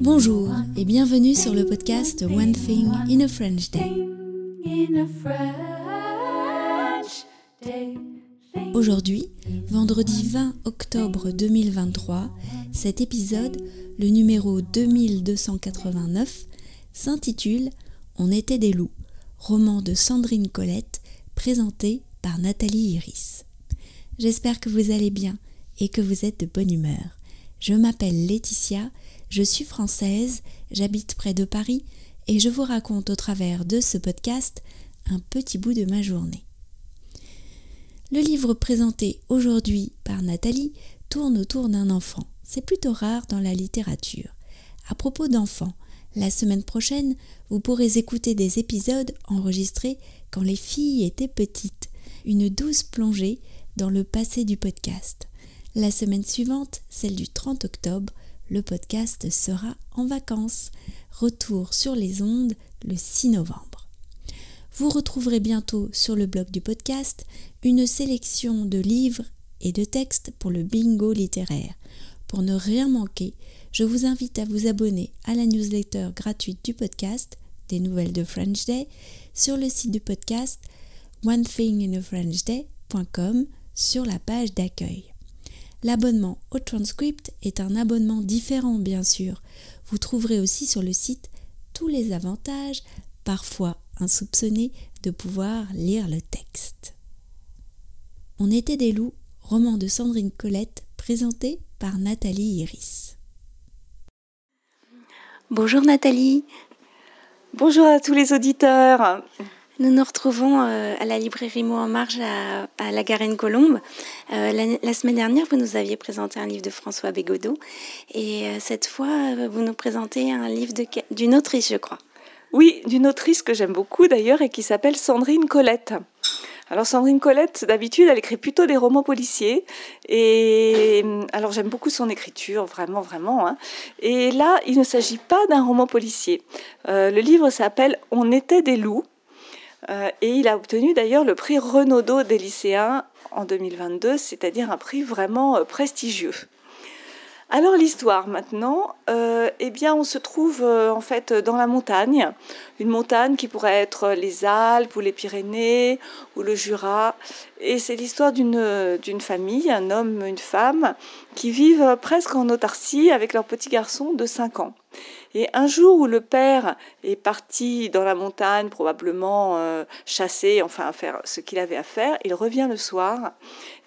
Bonjour et bienvenue sur le podcast One Thing in a French Day. Aujourd'hui, vendredi 20 octobre 2023, cet épisode, le numéro 2289, s'intitule On était des loups, roman de Sandrine Colette, présenté par Nathalie Iris. J'espère que vous allez bien et que vous êtes de bonne humeur. Je m'appelle Laetitia, je suis française, j'habite près de Paris et je vous raconte au travers de ce podcast un petit bout de ma journée. Le livre présenté aujourd'hui par Nathalie tourne autour d'un enfant. C'est plutôt rare dans la littérature. À propos d'enfants, la semaine prochaine, vous pourrez écouter des épisodes enregistrés quand les filles étaient petites, une douce plongée dans le passé du podcast. La semaine suivante, celle du 30 octobre, le podcast sera en vacances. Retour sur les ondes le 6 novembre. Vous retrouverez bientôt sur le blog du podcast une sélection de livres et de textes pour le bingo littéraire. Pour ne rien manquer, je vous invite à vous abonner à la newsletter gratuite du podcast des nouvelles de French Day sur le site du podcast onethinginafrenchday.com sur la page d'accueil. L'abonnement au transcript est un abonnement différent bien sûr. Vous trouverez aussi sur le site tous les avantages, parfois insoupçonnés, de pouvoir lire le texte. On était des loups, roman de Sandrine Colette, présenté par Nathalie Iris. Bonjour Nathalie. Bonjour à tous les auditeurs. Nous nous retrouvons euh, à la librairie Mot en Marge à, la Garenne-Colombe. Euh, la, semaine dernière, vous nous aviez présenté un livre de François Bégodeau. Et euh, cette fois, vous nous présentez un livre d'une autrice, je crois. Oui, d'une autrice que j'aime beaucoup d'ailleurs et qui s'appelle Sandrine Colette. Alors Sandrine Colette, d'habitude, elle écrit plutôt des romans policiers. Et alors j'aime beaucoup son écriture, vraiment, vraiment. Hein. Et là, il ne s'agit pas d'un roman policier. le livre s'appelle On était des loups euh, et il a obtenu d'ailleurs le prix Renaudot des lycéens en 2022, c'est-à-dire un prix vraiment euh, prestigieux. Alors l'histoire maintenant, euh, eh bien on se trouve en fait dans la montagne, une montagne qui pourrait être les Alpes ou les Pyrénées ou le Jura, et c'est l'histoire d'une d'une famille, un homme, une femme, qui vivent presque en autarcie avec leur petit garçon de 5 ans. Et un jour où le père est parti dans la montagne, probablement euh, chasser, enfin faire ce qu'il avait à faire, il revient le soir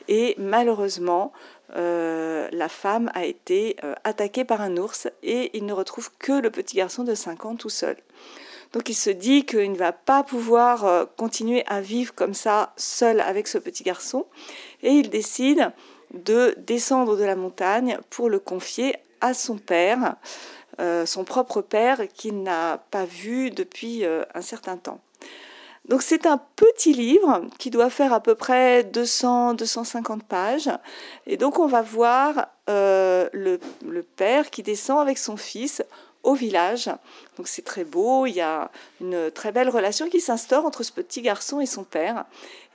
et malheureusement, euh, la femme a été euh, attaquée par un ours et il ne retrouve que le petit garçon de 5 ans tout seul. Donc il se dit qu'il ne va pas pouvoir continuer à vivre comme ça seul avec ce petit garçon et il décide de descendre de la montagne pour le confier à son père. Euh, son propre père qu'il n'a pas vu depuis euh, un certain temps. Donc c'est un petit livre qui doit faire à peu près 200-250 pages. Et donc on va voir euh, le, père qui descend avec son fils au village. Donc c'est très beau, il y a une très belle relation qui s'instaure entre ce petit garçon et son père.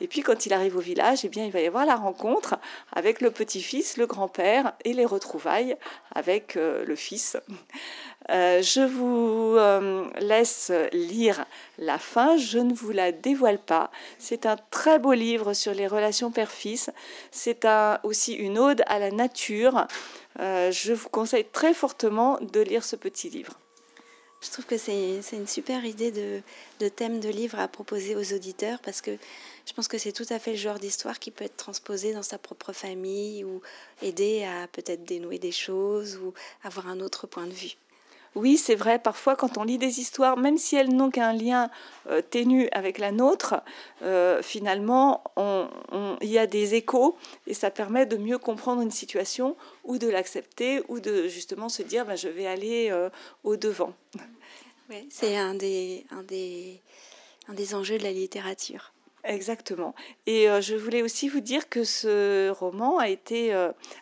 Et puis quand il arrive au village, eh bien il va y avoir la rencontre avec le petit-fils, le grand-père et les retrouvailles avec euh, le fils. Euh, je vous euh, laisse lire la fin, je ne vous la dévoile pas. C'est un très beau livre sur les relations père-fils. C'est aussi une ode à la nature. Euh, je vous conseille très fortement de lire ce petit livre. Je trouve que c'est une super idée de, de, thème de livre à proposer aux auditeurs parce que je pense que c'est tout à fait le genre d'histoire qui peut être transposé dans sa propre famille ou aider à peut-être dénouer des choses ou avoir un autre point de vue. Oui, c'est vrai, parfois quand on lit des histoires, même si elles n'ont qu'un lien euh, ténu avec la nôtre, euh, finalement, il y a des échos et ça permet de mieux comprendre une situation ou de l'accepter ou de justement se dire ben, je vais aller euh, au-devant. c'est un des, un, des, un des enjeux de la littérature. Exactement. Et je voulais aussi vous dire que ce roman a été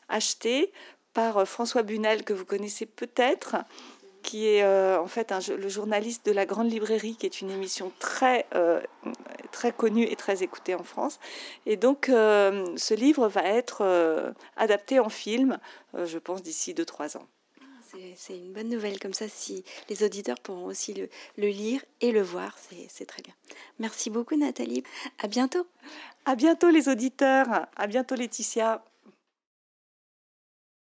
acheté par François Bunel, que vous connaissez peut-être, qui est euh, en fait le journaliste de la Grande Librairie, qui est une émission très, euh, très connu et très écouté en France. Et donc, ce livre va être adapté en film, je pense, d'ici 2-3 ans. C'est une bonne nouvelle, comme ça, si les auditeurs pourront aussi le, le lire et le voir, c'est très bien. Merci beaucoup, Nathalie. À bientôt. À bientôt, les auditeurs. À bientôt, Laetitia.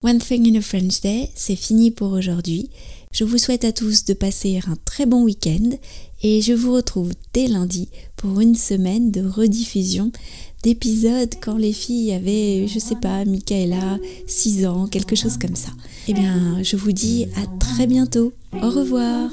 One Thing in a French Day, c'est fini pour aujourd'hui. Je vous souhaite à tous de passer un très bon week-end et je vous retrouve dès lundi pour une semaine de rediffusion d'épisodes quand les filles avaient, je sais pas, Michaela, 6 ans, quelque chose comme ça. Eh bien, je vous dis à très bientôt. Au revoir.